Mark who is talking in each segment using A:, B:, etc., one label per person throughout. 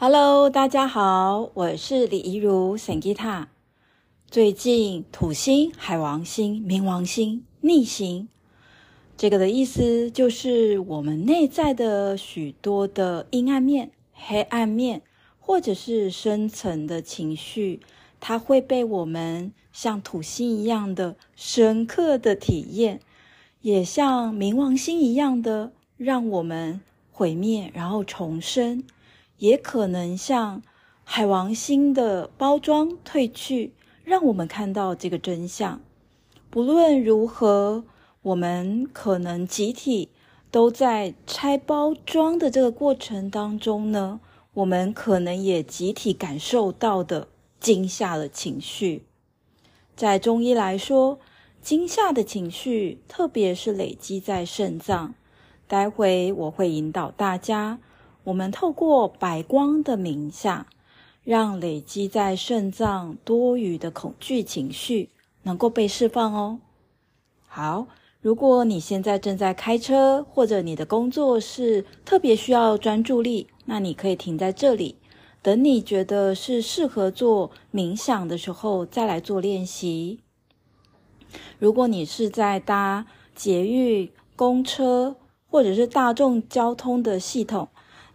A: Hello，大家好，我是李怡如沈吉塔。最近土星、海王星、冥王星逆行，这个的意思就是我们内在的许多的阴暗面、黑暗面，或者是深层的情绪，它会被我们像土星一样的深刻的体验，也像冥王星一样的让我们毁灭，然后重生。也可能像海王星的包装褪去，让我们看到这个真相。不论如何，我们可能集体都在拆包装的这个过程当中呢，我们可能也集体感受到的惊吓的情绪。在中医来说，惊吓的情绪，特别是累积在肾脏。待会我会引导大家。我们透过白光的冥想，让累积在肾脏多余的恐惧情绪能够被释放哦。好，如果你现在正在开车，或者你的工作是特别需要专注力，那你可以停在这里，等你觉得是适合做冥想的时候再来做练习。如果你是在搭捷运、公车或者是大众交通的系统，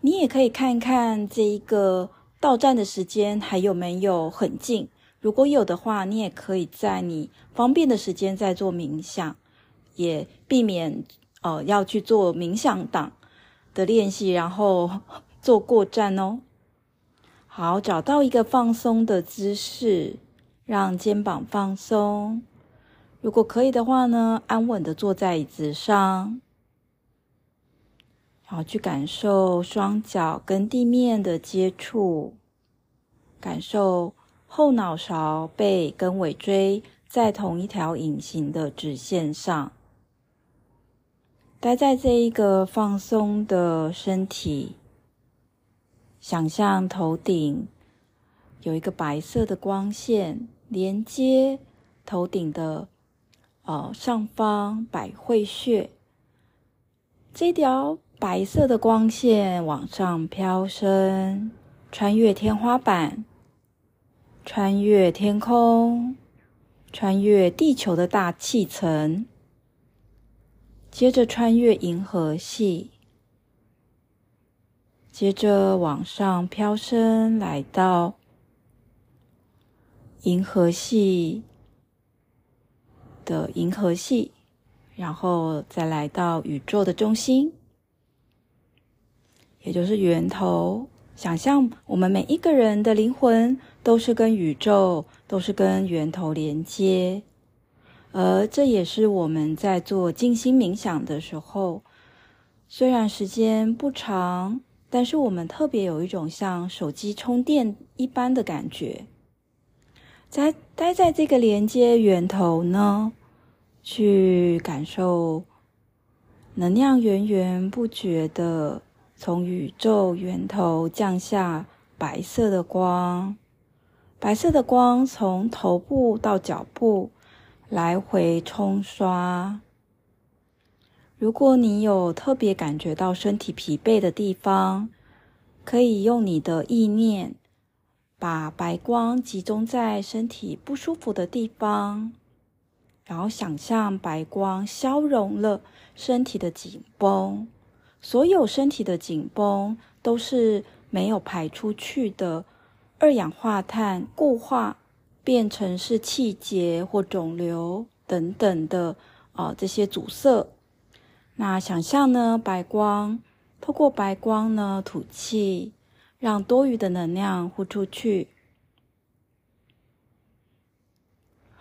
A: 你也可以看看这一个到站的时间还有没有很近，如果有的话，你也可以在你方便的时间再做冥想，也避免呃要去做冥想档的练习，然后坐过站哦。好，找到一个放松的姿势，让肩膀放松。如果可以的话呢，安稳的坐在椅子上。好，去感受双脚跟地面的接触，感受后脑勺、背跟尾椎在同一条隐形的直线上。待在这一个放松的身体，想象头顶有一个白色的光线连接头顶的呃上方百会穴，这条。白色的光线往上飘升，穿越天花板，穿越天空，穿越地球的大气层，接着穿越银河系，接着往上飘升，来到银河系的银河系，然后再来到宇宙的中心。也就是源头，想象我们每一个人的灵魂都是跟宇宙，都是跟源头连接，而这也是我们在做静心冥想的时候，虽然时间不长，但是我们特别有一种像手机充电一般的感觉，在待在这个连接源头呢，去感受能量源源不绝的。从宇宙源头降下白色的光，白色的光从头部到脚部来回冲刷。如果你有特别感觉到身体疲惫的地方，可以用你的意念把白光集中在身体不舒服的地方，然后想象白光消融了身体的紧绷。所有身体的紧绷都是没有排出去的二氧化碳固化，变成是气结或肿瘤等等的啊、这些阻塞。那想象呢，白光透过白光呢吐气，让多余的能量呼出去。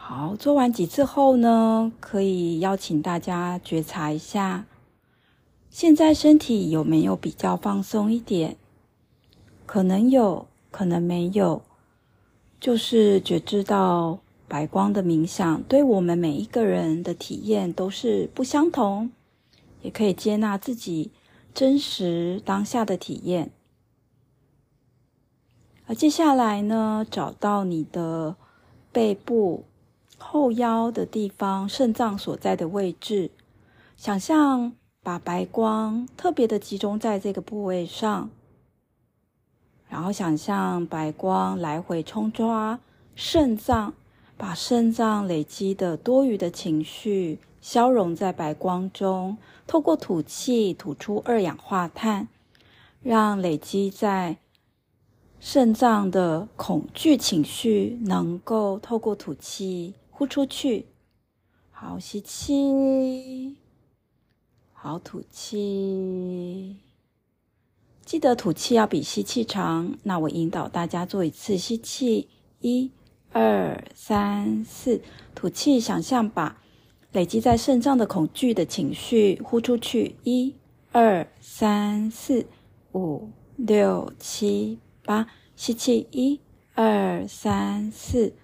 A: 好，做完几次后呢，可以邀请大家觉察一下。现在身体有没有比较放松一点？可能有，可能没有。就是觉知到白光的冥想，对我们每一个人的体验都是不相同，也可以接纳自己真实当下的体验。而接下来呢，找到你的背部后腰的地方，肾脏所在的位置，想象。把白光特别的集中在这个部位上，然后想象白光来回冲刷肾脏，把肾脏累积的多余的情绪消融在白光中，透过吐气吐出二氧化碳，让累积在肾脏的恐惧情绪能够透过吐气呼出去。好，吸气，好，吐气。记得吐气要比吸气长。那我引导大家做一次吸气，一、二、三、四。吐气，想象把累积在肾脏的恐惧的情绪呼出去，一、二、三、四、五、六、七、八。吸气，一、二、三、四。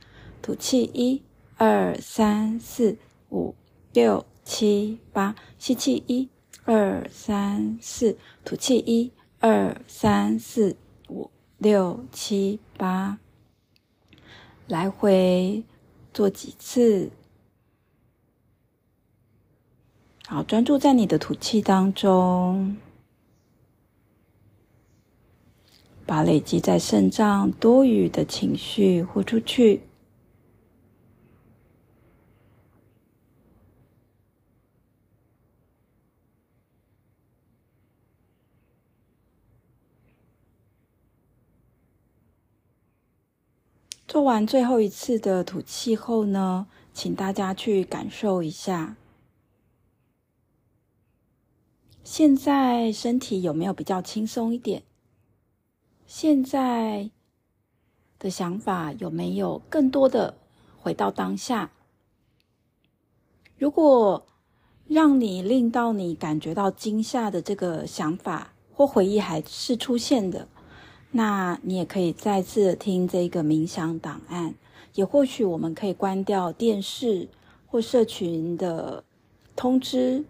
A: 吐气，一、二、三、四。五六七八，吸气一二三四，吐气一二三四五六七八，来回做几次。好，专注在你的吐气当中，把累积在肾脏多余的情绪呼出去。做完最后一次的吐气后呢，请大家去感受一下，现在身体有没有比较轻松一点？现在的想法有没有更多的回到当下？如果让你令到你感觉到惊吓的这个想法或回忆还是出现的，那你也可以再次听这个冥想档案，也或许我们可以关掉电视或社群的通知。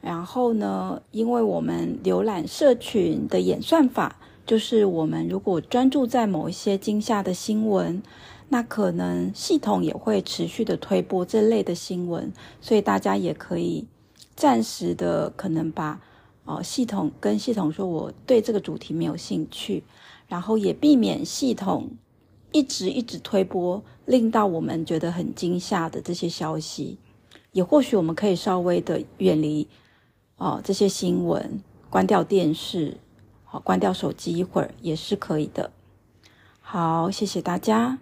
A: 然后呢，因为我们浏览社群的演算法，就是我们如果专注在某一些惊吓的新闻，那可能系统也会持续的推播这类的新闻，所以大家也可以暂时的可能把。哦，系统跟系统说，我对这个主题没有兴趣，然后也避免系统一直一直推播，令到我们觉得很惊吓的这些消息。也或许我们可以稍微的远离哦这些新闻，关掉电视，好，关掉手机一会儿也是可以的。好，谢谢大家。